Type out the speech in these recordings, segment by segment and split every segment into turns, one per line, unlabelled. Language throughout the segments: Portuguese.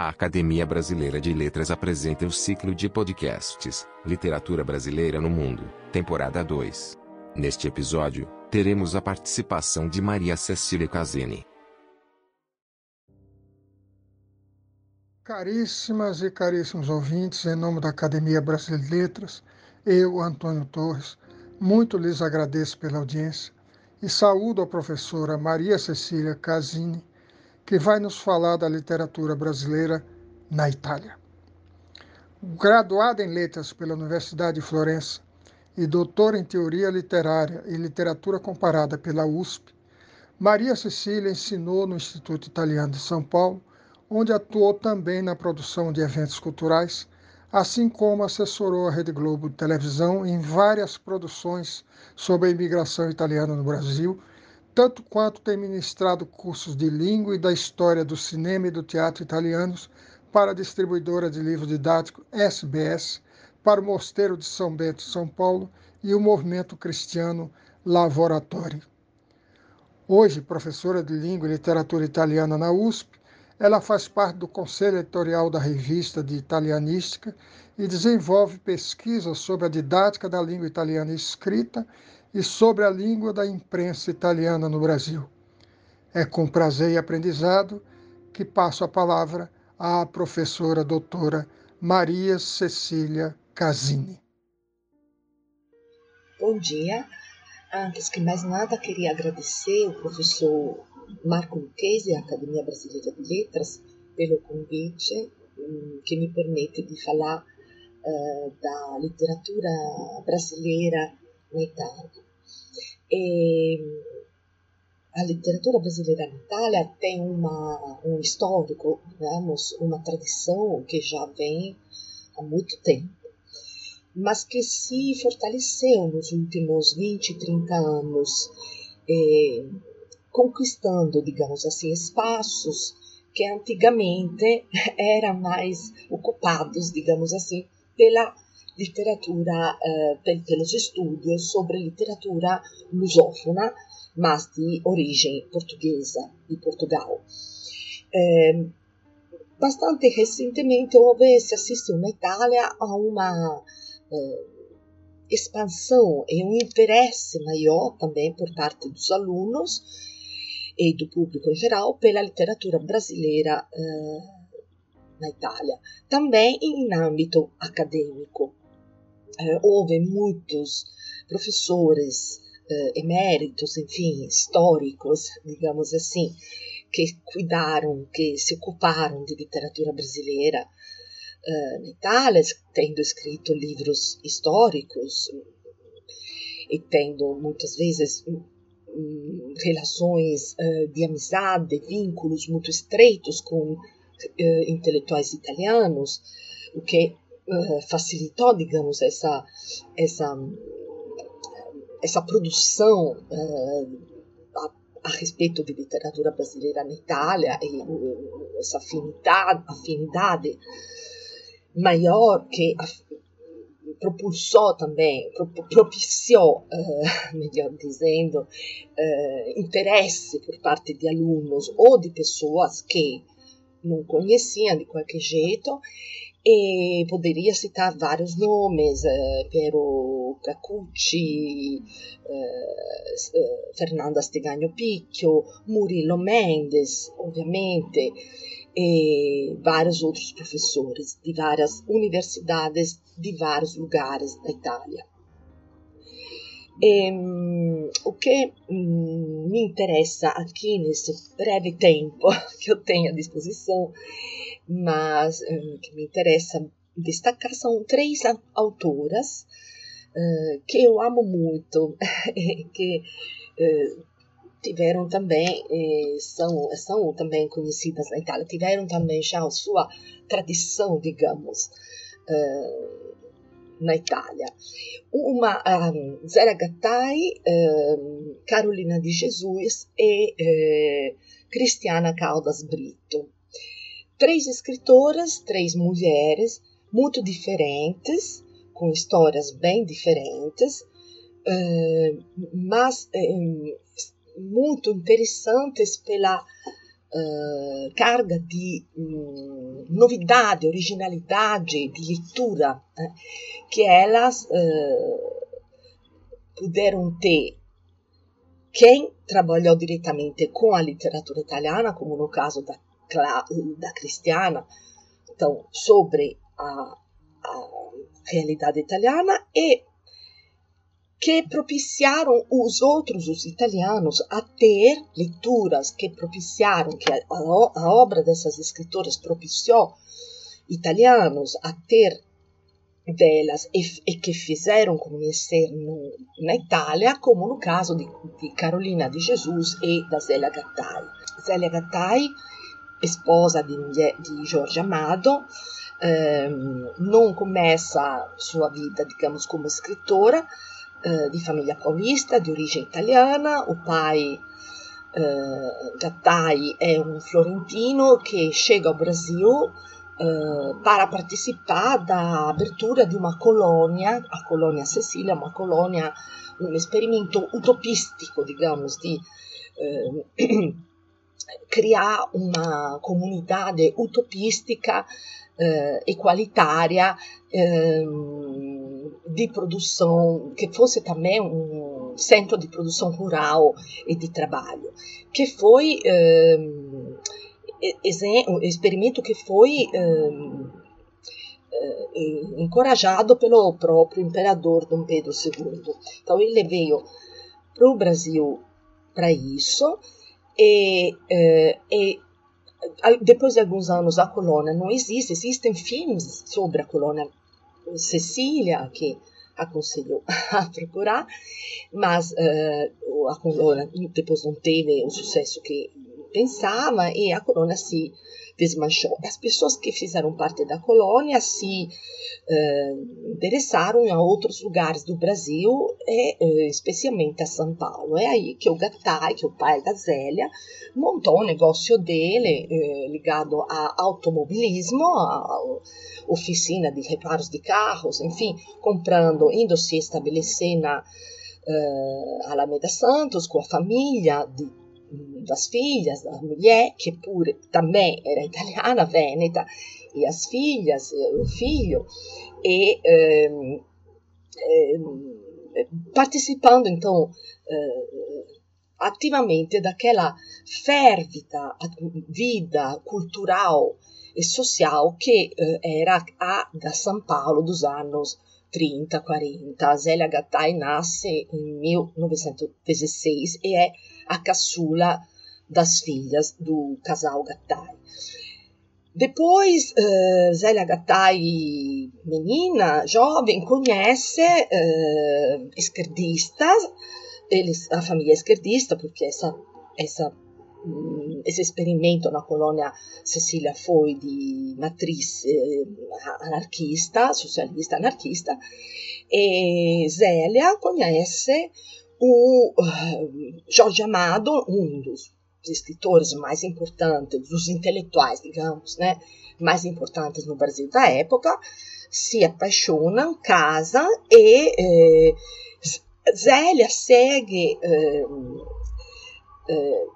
A Academia Brasileira de Letras apresenta o ciclo de podcasts Literatura Brasileira no Mundo, temporada 2. Neste episódio, teremos a participação de Maria Cecília Casini.
Caríssimas e caríssimos ouvintes, em nome da Academia Brasileira de Letras, eu, Antônio Torres, muito lhes agradeço pela audiência e saúdo a professora Maria Cecília Casini, que vai nos falar da literatura brasileira na Itália. Graduada em Letras pela Universidade de Florença e doutora em Teoria Literária e Literatura Comparada pela USP, Maria Cecília ensinou no Instituto Italiano de São Paulo, onde atuou também na produção de eventos culturais, assim como assessorou a Rede Globo de televisão em várias produções sobre a imigração italiana no Brasil tanto quanto tem ministrado cursos de língua e da história do cinema e do teatro italianos para a distribuidora de livros didáticos SBS, para o Mosteiro de São Bento, São Paulo e o Movimento Cristiano Lavoratório. Hoje, professora de Língua e Literatura Italiana na USP, ela faz parte do conselho editorial da revista de Italianística e desenvolve pesquisas sobre a didática da língua italiana escrita e sobre a língua da imprensa italiana no Brasil. É com prazer e aprendizado que passo a palavra à professora doutora Maria Cecília Casini.
Bom dia. Antes que mais nada, queria agradecer ao professor Marco Lucchesi, da Academia Brasileira de Letras, pelo convite hum, que me permite de falar uh, da literatura brasileira na Itália. E a literatura brasileira na Itália tem uma, um histórico, digamos, uma tradição que já vem há muito tempo, mas que se fortaleceu nos últimos 20, 30 anos, conquistando, digamos assim, espaços que antigamente eram mais ocupados, digamos assim, pela literatura, eh, pelos estudos sobre literatura lusófona, mas de origem portuguesa, de Portugal. Eh, bastante recentemente houve, se assistiu na Itália a uma eh, expansão e um interesse maior também por parte dos alunos e do público em geral pela literatura brasileira eh, na Itália, também em âmbito acadêmico. Eh, houve muitos professores eh, eméritos, enfim, históricos, digamos assim, que cuidaram, que se ocuparam de literatura brasileira eh, na Itália, tendo escrito livros históricos e tendo muitas vezes hum, relações uh, de amizade, vínculos muito estreitos com intelectuais italianos, o que eh, facilitou, digamos, essa, essa, essa produção uh, a, a, respeito de literatura brasileira na Itália e uh, essa afinidade, afinidade maior que propulsou também, propiciou, melhor dizendo, interesse por parte de alunos ou de pessoas que não conheciam de qualquer jeito e poderia citar vários nomes, eh, Piero Cacucci, eh, eh, Fernanda Stegagno Picchio, Murilo Mendes, ovviamente, e vários outros professores de várias universidades de vários lugares da Itália. E, o que um, me interessa aqui nesse breve tempo que eu tenho à disposição mas uh, que me interessa destacar são três autoras que eu amo muito, que tiveram também, são, são também conhecidas na Itália, tiveram também já a sua tradição, digamos, na Itália. Uma, um, Zera Gattai, um, Carolina de Jesus e Cristiana Caldas Brito três escritoras, três mulheres muito diferentes, com histórias bem diferentes, uh, mas uh, muito interessantes pela uh, carga de um, novidade, originalidade de leitura né, que elas uh, puderam ter. Quem trabalhou diretamente com a literatura italiana, como no caso da, da Cristiana, então, sobre a, a realidade italiana, e que propiciaram os outros, os italianos, a ter leituras que propiciaram, que a, a obra dessas escritoras propiciou italianos a ter delas e, e que fizeram conhecer no, na Itália, como no caso de, de, Carolina de Jesus e da Zélia Gattai. Zélia Gattai, esposa de, de Jorge Amado, ehm, não começa sua vida, digamos, como escritora, eh, di famiglia paulista, di origine italiana. O pai eh, Gattai é um florentino que chega ao Brasil eh, para participar da abertura di una colônia, a colônia Cecília, uma colônia, um experimento utopistico, digamos, di eh, criar uma comunidade utopistica eh, equalitária eh, de produção, que fosse também um centro de produção rural e de trabalho, que foi eh, um experimento que foi encorajado pelo próprio imperador Dom Pedro II. Então ele veio para o Brasil para isso e, e depois de alguns anos a colônia não existe, existem filmes sobre a colônia Cecília, que aconselho a procurar, mas uh, depois não teve o sucesso que pensava e a colônia se desmanchou. As pessoas que fizeram parte da colônia se uh, interessaram a outros lugares do Brasil, e, uh, especialmente a São Paulo. É aí que o Gattai, que é o pai da Zélia, montou um negócio dele uh, ligado a automobilismo, a oficina de reparos de carros, enfim, comprando, indo se estabelecer na Alameda Santos com a família de das filhas, da mulher, que pure também era italiana, vêneta, e as filhas, o filho, e eh, eh, participando então eh, ativamente daquela férvida vida cultural e social que era a da São Paulo dos anos 30, 40. A Zélia Gattai nasce em 1916 e é a caçula das filhas do casal Gattai. Depois, uh, Zélia Gattai, menina, jovem, conhece uh, esquerdistas, eles, a família é esquerdista, porque essa, essa, um, esse experimento na colônia Sicília foi de matriz eh, anarquista, socialista anarquista, e Zélia conhece o uh, Jorge Amado, um dos escritores mais importantes, dos intelectuais, digamos, né, mais importantes no Brasil da época, se apaixonam, casam e eh, Zélia segue eh, eh,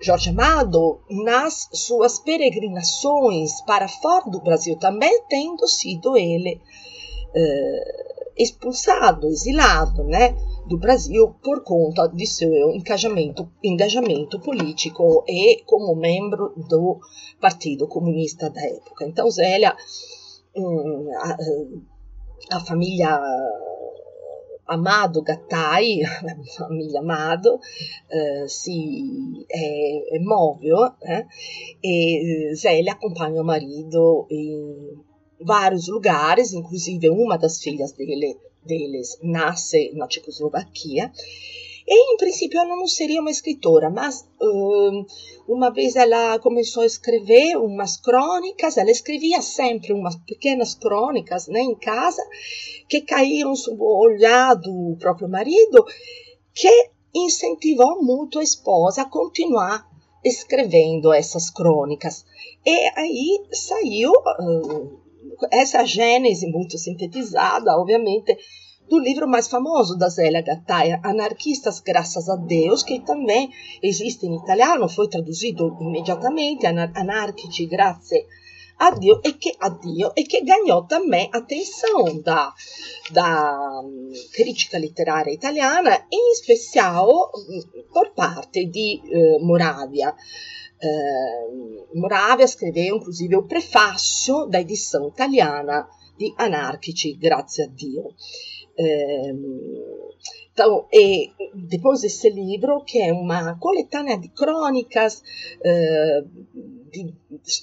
Jorge Amado nas suas peregrinações para fora do Brasil, também tendo sido ele eh, expulsado, exilado, né? Do Brasil por conta de seu engajamento, engajamento político e como membro do Partido Comunista da época. Então, Zélia, hum, a, a família Amado Gattai, família Amado, eh, se é, é móvel né? e Zélia acompanha o marido em vários lugares, inclusive uma das filhas dele deles nasce na Tchecoslovaquia. E, em princípio, ela não seria uma escritora, mas uh, uma vez ela começou a escrever umas crônicas, ela escrevia sempre umas pequenas crônicas né, em casa, que caíram sob o olhar do próprio marido, que incentivou muito a esposa a continuar escrevendo essas crônicas. E aí saiu. Uh, essa gênese muito sintetizada, obviamente, do livro mais famoso da Zélia Gattaia, Anarquistas Graças a Deus, que também existe em italiano, foi traduzido imediatamente, Anarchici Grazie addio e che, addio, e che ganhou também atenção da, da crítica literária italiana, em especial por parte di uh, Moravia. Uh, Moravia escreveu inclusive o prefácio da edição italiana di Anarchici, grazie a Dio. Então, e depois desse livro, que é uma coletânea de crônicas, uh, de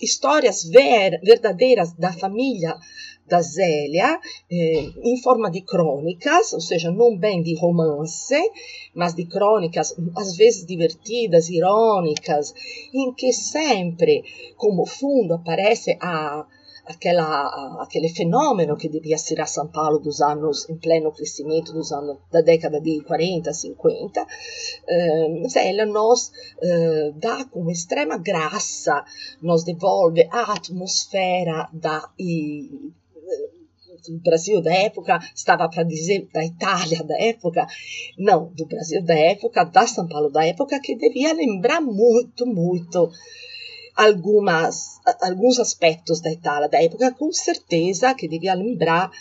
histórias ver, verdadeiras da família da Zélia, eh, em forma de crônicas, ou seja, não bem de romance, mas de crônicas, às vezes divertidas, irônicas, em que sempre, como fundo, aparece a aquela, aquele fenômeno que devia ser a São Paulo dos anos, em pleno crescimento dos anos, da década de 40, 50, eh, ela nos eh, dá com extrema graça, nos devolve a atmosfera da do Brasil da época, estava para dizer da Itália da época, não, do Brasil da época, da São Paulo da época, que devia lembrar muito, muito algumas, alguns aspectos da Itália da época, com certeza que devia lembrar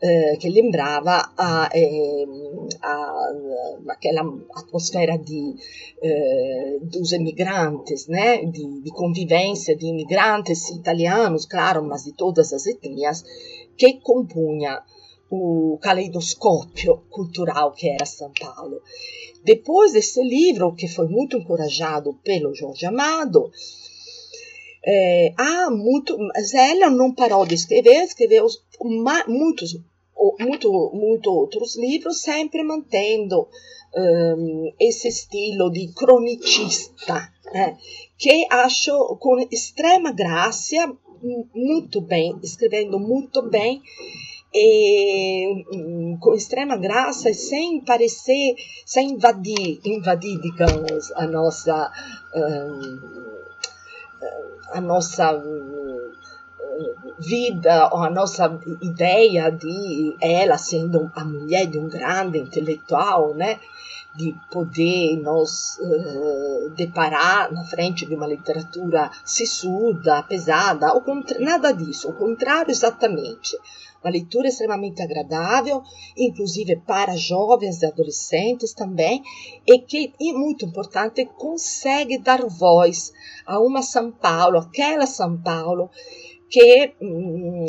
eh, que lembrava a, eh, a, aquela atmosfera de, eh, dos imigrantes, né? De, de, convivência de imigrantes italianos, claro, mas de todas as etnias, que compunha o caleidoscópio cultural que era São Paulo. Depois desse livro, que foi muito encorajado pelo Jorge Amado, é, há muito, não parou de escrever, escreveu muitos, muito, muito outros livros, sempre mantendo um, esse estilo de cronicista, né, que acho com extrema graça, muito bem, escrevendo muito bem, e, com extrema graça, sem parecer, sem invadir, invadir, digamos, a nossa. Um, a nossa eh, vida ou a nossa ideia de ela sendo a mulher de um grande intelectual, né? De poder nos uh, deparar na frente de uma literatura sissuda, pesada, nada disso, o contrário exatamente. Uma leitura extremamente agradável, inclusive para jovens e adolescentes também, e que, e muito importante, consegue dar voz a uma São Paulo, aquela São Paulo que hum,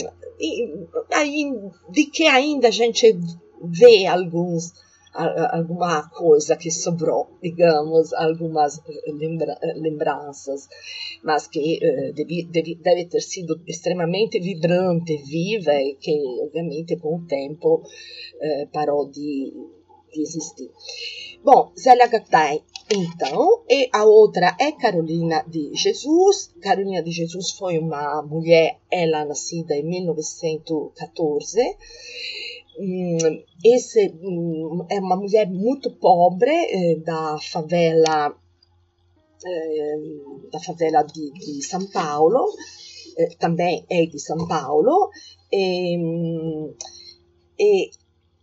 de que ainda a gente vê alguns alguma coisa que sobrou, digamos, algumas lembra lembranças, mas que uh, deve, deve, deve, ter sido extremamente vibrante, viva e que, obviamente, com o tempo uh, parou de, de existir. Bom, Zélia Gattai, então, e a outra é Carolina de Jesus. Carolina de Jesus foi uma mulher, ela nascida em 1914, Hum, esse hum, é uma mulher muito pobre eh, da favela eh, da favela de, de São Paulo eh, também é de São Paulo e, hum, e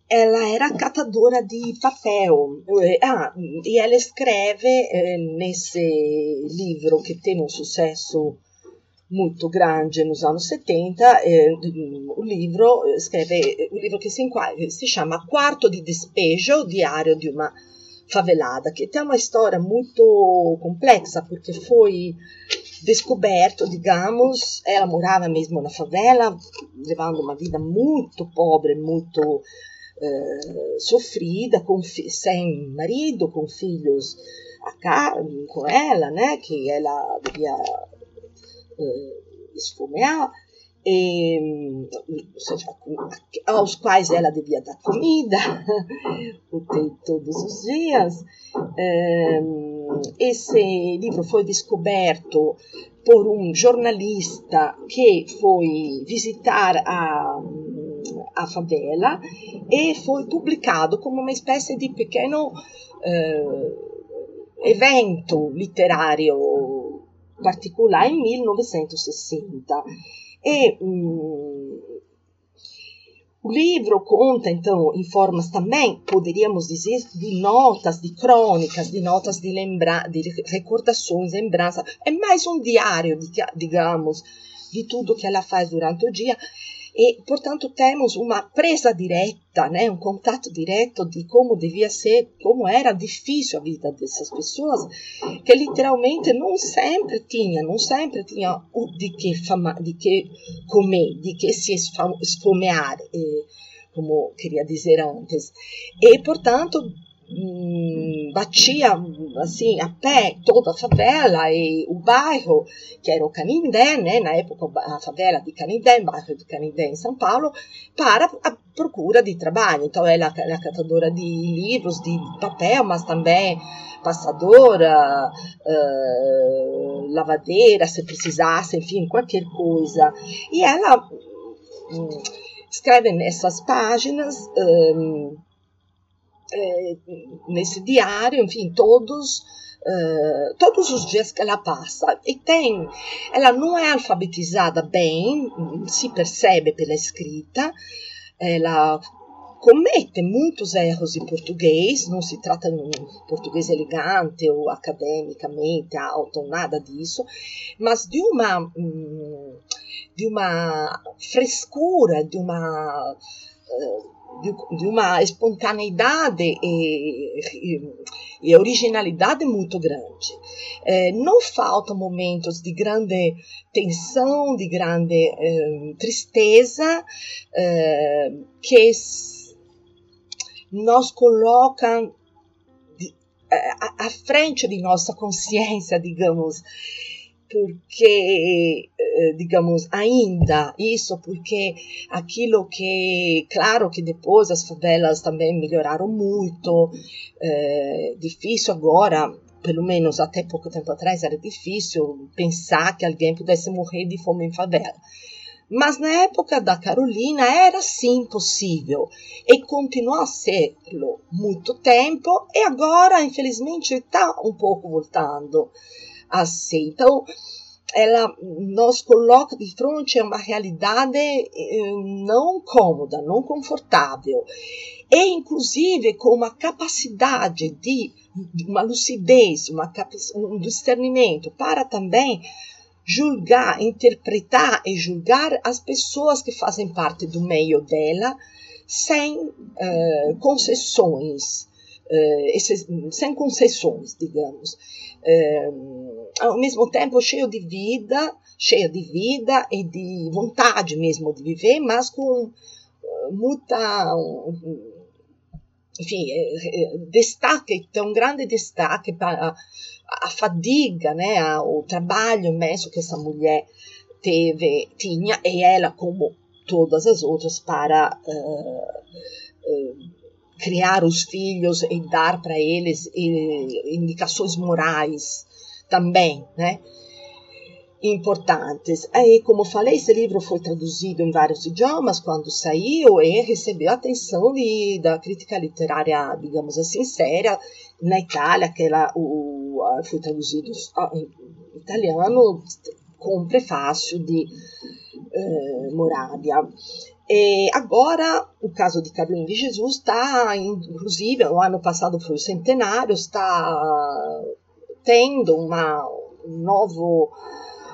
ela era catadora de papel ah, e ela escreve nesse livro que tem um sucesso muito grande nos anos 70, eh, o livro escreve o livro que se, se chama Quarto de Despejo, Diário de uma Favelada, que tem uma história muito complexa, porque foi descoberto, digamos, ela morava mesmo na favela, levando uma vida muito pobre, muito eh, sofrida, sem marido, com filhos a, com ela, né, que ela devia esfomear, e, seja, aos quais ela devia dar comida todos os dias. Esse livro foi descoberto por um jornalista que foi visitar a, a favela e foi publicado como uma espécie de pequeno uh, evento literário particolare in 1960. E hum, o livro conta, então, em formas também, poderíamos dizer, de notas, de crônicas, de notas de, lembra de recordações, lembranças. É mais um diário, digamos, de tudo que ela faz durante o dia e, portanto, temos uma presa direta, né, um contato direto de como devia ser, como era difícil a vida dessas pessoas, que literalmente não sempre tinha, não sempre tinha de que, fama, de que comer, de que se esfomear, eh, como queria dizer antes. E, portanto, hum, batia assim a pé toda a favela e o bairro que era o Canindé, né, na época a favela de Canindé, o bairro de Canindé em São Paulo, para a procura de trabalho. Então ela era catadora de livros, de papel, mas também passadora, uh, lavadeira, se precisasse, enfim, qualquer coisa. E ela um, escreve nessas páginas um, é, nesse diário, enfim, todos uh, todos os dias que ela passa. E tem, ela não é alfabetizada bem, se percebe pela escrita, ela comete muitos erros em português, não se trata de um português elegante ou academicamente alto, nada disso, mas de uma, hum, de uma frescura, de uma de, de uma espontaneidade e, e, e, originalidade muito grande. É, não faltam momentos de grande tensão, de grande é, tristeza, que nos colocam à frente de nossa consciência, digamos, porque, eh, digamos, ainda isso, porque aquilo que, claro que depois as favelas também melhoraram muito, é difícil agora, pelo menos até pouco tempo atrás, era difícil pensar que alguém pudesse morrer de fome em favela. Mas na época da Carolina era sim possível e continuou a serlo muito tempo e agora, infelizmente, está um pouco voltando assim. Então, ela nos coloca de frente a uma realidade eh, não cômoda, não confortável, e inclusive com uma capacidade de, uma lucidez, uma, um discernimento para também julgar, interpretar e julgar as pessoas que fazem parte do meio dela sem uh, concessões, uh, sem concessões, digamos ao mesmo tempo cheio de vida, cheia de vida e de vontade mesmo de viver, mas com eh, muita, enfim, eh, eh, destaque, tão grande destaque para a, fadiga, né, o trabalho imenso que essa mulher teve, tinha, e ela, como todas as outras, para uh, uh, criar os filhos e dar para eles indicações morais também, né? Importantes. Aí, como falei, esse livro foi traduzido em vários idiomas quando saiu e recebeu atenção de, da crítica literária, digamos assim, séria na Itália, que ela, o, foi traduzido em italiano com prefácio de eh, Moravia. E agora, o caso de Carlinhos de Jesus está, inclusive, o ano passado foi o centenário, está tendo uma, um novo,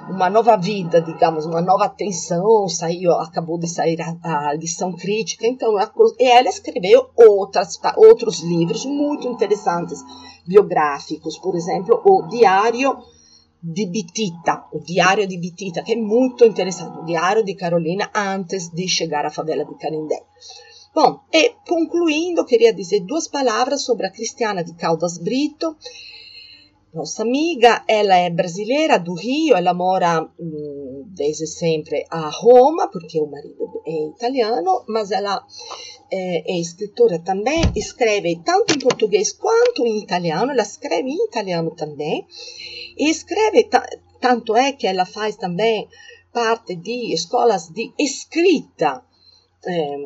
uma nova vida, digamos, uma nova atenção, saiu, acabou de sair a, a lição crítica, então e ela escreveu outras, outros livros muito interessantes, biográficos, por exemplo, o Diário de Bitita, o Diário de Bitita, que é muito interessante, o Diário de Carolina antes de chegar à favela de Canindé. Bom, e concluindo, queria dizer duas palavras sobre a Cristiana de Caldas Brito, nossa amiga, ela é brasileira do Rio, ela mora hum, desde sempre a Roma, porque o marido é italiano, mas ela é, é, escritora também, escreve tanto em português quanto em italiano, ela escreve em italiano também, e escreve, tanto é que ela faz também parte de escolas de escrita, é,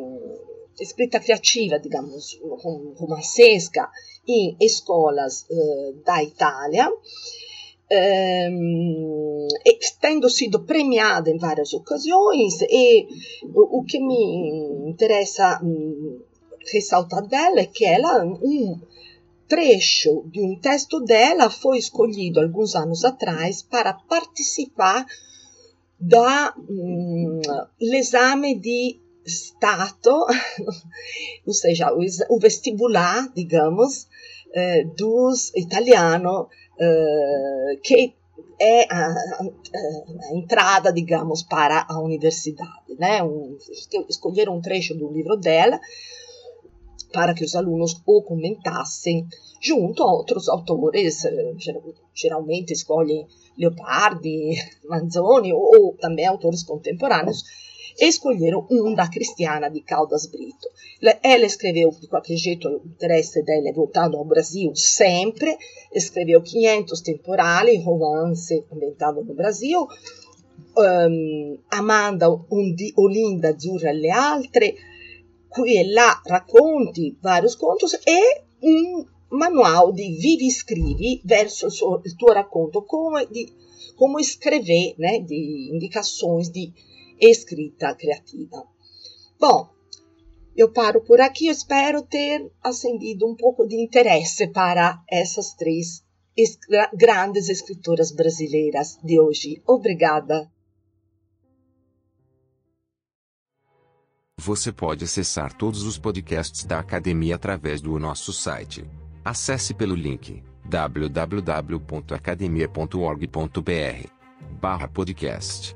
escrita criativa, digamos, romancesca, em escolas uh, da Itália, um, tendo sido premiada em várias ocasiões e o, que me interessa um, ressaltar dela é que ela um trecho de um texto dela foi escolhido alguns anos atrás para participar dall'esame hum, di Stato, ou seja, o, vestibular, digamos, eh, dos italiano, eh, que é a, a, a, entrada, digamos, para a universidade. Né? Um, um trecho do livro dela para que os alunos o comentassem junto a outros autores, eh, geralmente escolhem Leopardi, Manzoni ou, ou também autores contemporâneos, escolheram um da Cristiana de Caldas Brito. Ela escreveu, de qualquer jeito, o interesse dela é voltado ao Brasil sempre, escreveu 500 temporali, romance ambientado no Brasil, um, Amanda un di Olinda Azzurra e le altre, qui e là racconti, vários contos e um manual de vivi scrivi verso il, suo, il tuo racconto, come, di, come escrever, né, de indicações de escrita criativa. Bom, eu paro por aqui, eu espero ter acendido um pouco de interesse para essas três es grandes escritoras brasileiras de hoje. Obrigada.
Você pode acessar todos os podcasts da academia através do nosso site Acesse pelo link www.academia.org.br/podcast.